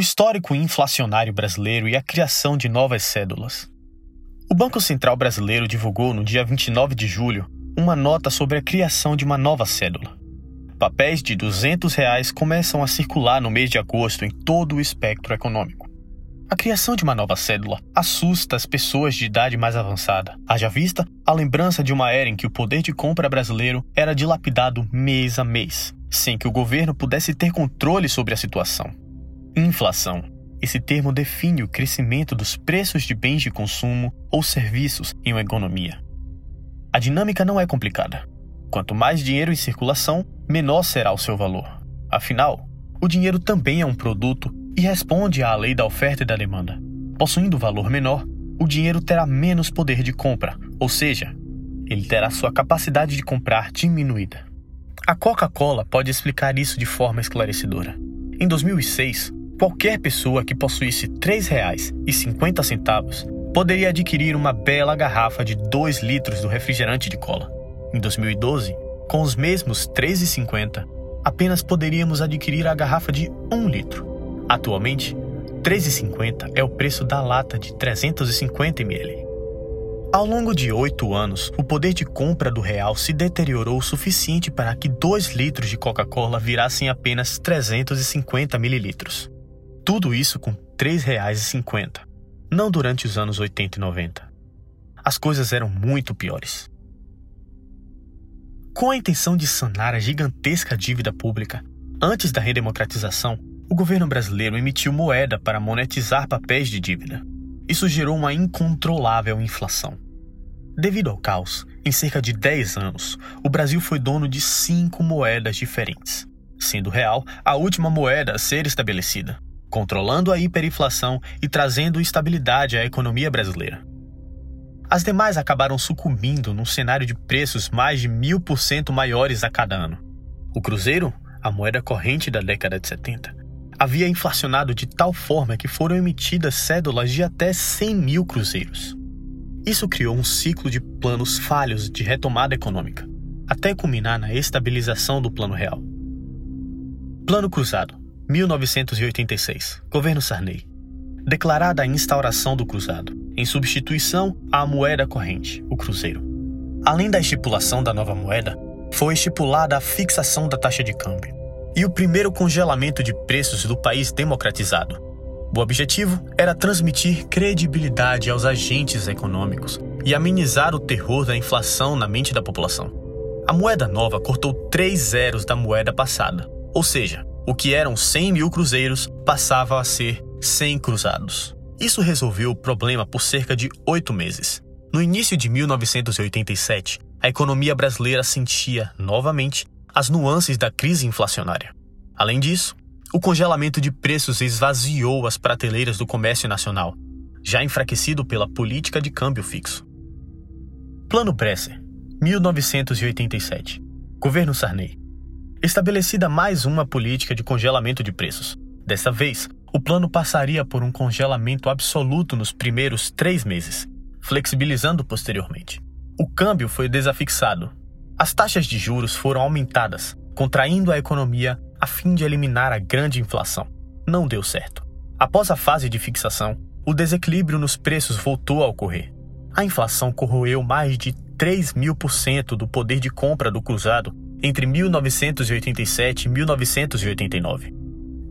o histórico inflacionário brasileiro e a criação de novas cédulas. O Banco Central Brasileiro divulgou no dia 29 de julho uma nota sobre a criação de uma nova cédula. Papéis de 200 reais começam a circular no mês de agosto em todo o espectro econômico. A criação de uma nova cédula assusta as pessoas de idade mais avançada. Haja vista a lembrança de uma era em que o poder de compra brasileiro era dilapidado mês a mês, sem que o governo pudesse ter controle sobre a situação. Inflação. Esse termo define o crescimento dos preços de bens de consumo ou serviços em uma economia. A dinâmica não é complicada. Quanto mais dinheiro em circulação, menor será o seu valor. Afinal, o dinheiro também é um produto e responde à lei da oferta e da demanda. Possuindo valor menor, o dinheiro terá menos poder de compra, ou seja, ele terá sua capacidade de comprar diminuída. A Coca-Cola pode explicar isso de forma esclarecedora. Em 2006, qualquer pessoa que possuísse R$ 3,50 poderia adquirir uma bela garrafa de 2 litros do refrigerante de cola. Em 2012, com os mesmos R$ 3,50, apenas poderíamos adquirir a garrafa de 1 litro. Atualmente, R$ 3,50 é o preço da lata de 350 ml. Ao longo de oito anos, o poder de compra do real se deteriorou o suficiente para que 2 litros de Coca-Cola virassem apenas 350 mililitros. Tudo isso com R$ 3,50, não durante os anos 80 e 90. As coisas eram muito piores. Com a intenção de sanar a gigantesca dívida pública, antes da redemocratização, o governo brasileiro emitiu moeda para monetizar papéis de dívida. Isso gerou uma incontrolável inflação. Devido ao caos, em cerca de 10 anos, o Brasil foi dono de cinco moedas diferentes, sendo real a última moeda a ser estabelecida, controlando a hiperinflação e trazendo estabilidade à economia brasileira. As demais acabaram sucumbindo num cenário de preços mais de mil por cento maiores a cada ano. O Cruzeiro, a moeda corrente da década de 70, havia inflacionado de tal forma que foram emitidas cédulas de até 100 mil cruzeiros. Isso criou um ciclo de planos falhos de retomada econômica, até culminar na estabilização do Plano Real. Plano Cruzado, 1986, Governo Sarney. Declarada a instauração do cruzado, em substituição à moeda corrente, o cruzeiro. Além da estipulação da nova moeda, foi estipulada a fixação da taxa de câmbio e o primeiro congelamento de preços do país democratizado. O objetivo era transmitir credibilidade aos agentes econômicos e amenizar o terror da inflação na mente da população. A moeda nova cortou três zeros da moeda passada, ou seja, o que eram 100 mil cruzeiros passava a ser 100 cruzados. Isso resolveu o problema por cerca de oito meses. No início de 1987, a economia brasileira sentia, novamente, as nuances da crise inflacionária. Além disso, o congelamento de preços esvaziou as prateleiras do comércio nacional, já enfraquecido pela política de câmbio fixo. Plano Bresser, 1987. Governo Sarney. Estabelecida mais uma política de congelamento de preços. Dessa vez, o plano passaria por um congelamento absoluto nos primeiros três meses, flexibilizando posteriormente. O câmbio foi desafixado as taxas de juros foram aumentadas, contraindo a economia a fim de eliminar a grande inflação. Não deu certo. Após a fase de fixação, o desequilíbrio nos preços voltou a ocorrer. A inflação corroeu mais de 3 mil por cento do poder de compra do cruzado entre 1987 e 1989.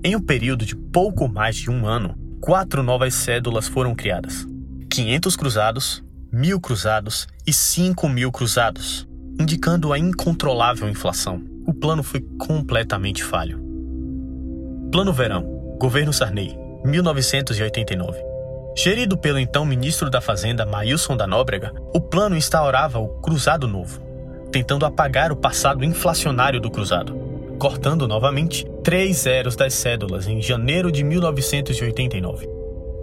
Em um período de pouco mais de um ano, quatro novas cédulas foram criadas: 500 cruzados, 1.000 cruzados e 5 mil cruzados indicando a incontrolável inflação. O plano foi completamente falho. Plano Verão, Governo Sarney, 1989. Gerido pelo então ministro da Fazenda Maílson da Nóbrega, o plano instaurava o Cruzado Novo, tentando apagar o passado inflacionário do Cruzado, cortando novamente três zeros das cédulas em janeiro de 1989.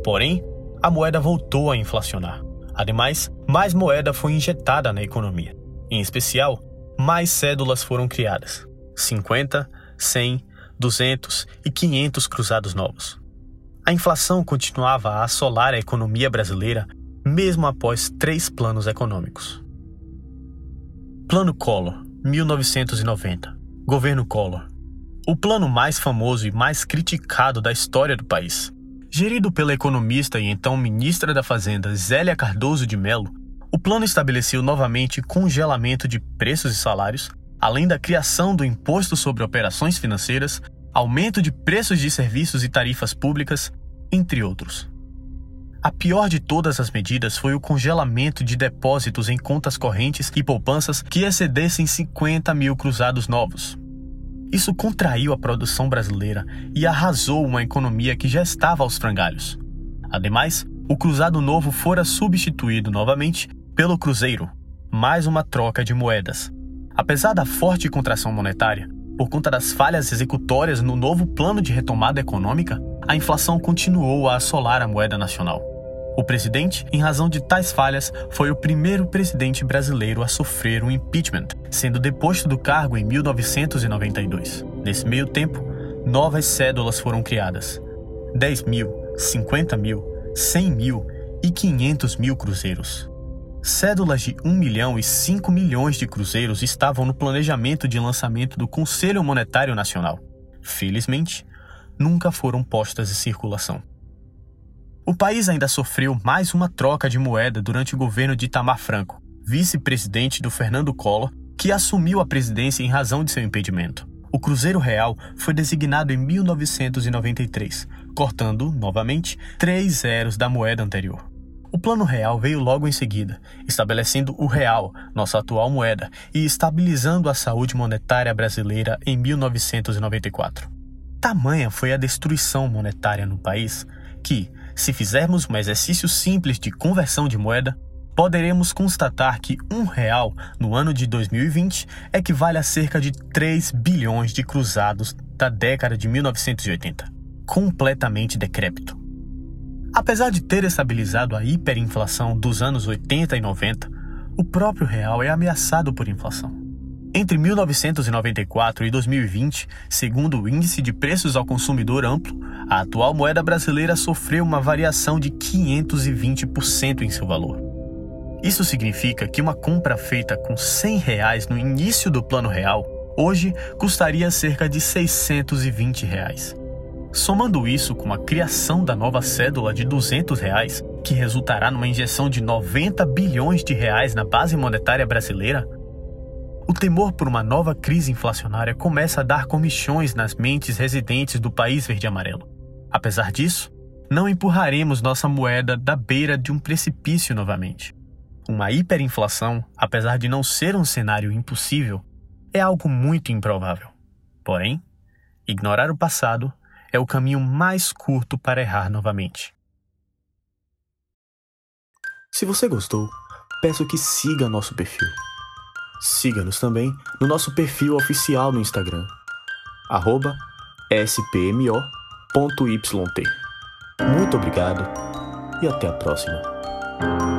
Porém, a moeda voltou a inflacionar. Ademais, mais moeda foi injetada na economia. Em especial, mais cédulas foram criadas: 50, 100, 200 e 500 cruzados novos. A inflação continuava a assolar a economia brasileira mesmo após três planos econômicos. Plano Collor, 1990. Governo Collor. o plano mais famoso e mais criticado da história do país. Gerido pela economista e então ministra da Fazenda Zélia Cardoso de Mello, o plano estabeleceu novamente congelamento de preços e salários, além da criação do imposto sobre operações financeiras, aumento de preços de serviços e tarifas públicas, entre outros. A pior de todas as medidas foi o congelamento de depósitos em contas correntes e poupanças que excedessem 50 mil cruzados novos. Isso contraiu a produção brasileira e arrasou uma economia que já estava aos frangalhos. Ademais, o cruzado novo fora substituído novamente pelo cruzeiro, mais uma troca de moedas. Apesar da forte contração monetária, por conta das falhas executórias no novo plano de retomada econômica, a inflação continuou a assolar a moeda nacional. O presidente, em razão de tais falhas, foi o primeiro presidente brasileiro a sofrer um impeachment, sendo deposto do cargo em 1992. Nesse meio tempo, novas cédulas foram criadas: 10 mil, 50 mil, 100 mil e 500 mil cruzeiros. Cédulas de 1 milhão e 5 milhões de cruzeiros estavam no planejamento de lançamento do Conselho Monetário Nacional. Felizmente, nunca foram postas em circulação. O país ainda sofreu mais uma troca de moeda durante o governo de Itamar Franco, vice-presidente do Fernando Collor, que assumiu a presidência em razão de seu impedimento. O Cruzeiro Real foi designado em 1993, cortando, novamente, três zeros da moeda anterior. O Plano Real veio logo em seguida, estabelecendo o real, nossa atual moeda, e estabilizando a saúde monetária brasileira em 1994. Tamanha foi a destruição monetária no país que, se fizermos um exercício simples de conversão de moeda, poderemos constatar que um real no ano de 2020 equivale a cerca de 3 bilhões de cruzados da década de 1980, completamente decrépito. Apesar de ter estabilizado a hiperinflação dos anos 80 e 90, o próprio real é ameaçado por inflação. Entre 1994 e 2020, segundo o Índice de Preços ao Consumidor Amplo, a atual moeda brasileira sofreu uma variação de 520% em seu valor. Isso significa que uma compra feita com 100 reais no início do plano real, hoje custaria cerca de 620 reais. Somando isso com a criação da nova cédula de 200 reais, que resultará numa injeção de 90 bilhões de reais na base monetária brasileira, o temor por uma nova crise inflacionária começa a dar comichões nas mentes residentes do país verde-amarelo. Apesar disso, não empurraremos nossa moeda da beira de um precipício novamente. Uma hiperinflação, apesar de não ser um cenário impossível, é algo muito improvável. Porém, ignorar o passado é o caminho mais curto para errar novamente. Se você gostou, peço que siga nosso perfil Siga-nos também no nosso perfil oficial no Instagram, spmo.yt. Muito obrigado e até a próxima.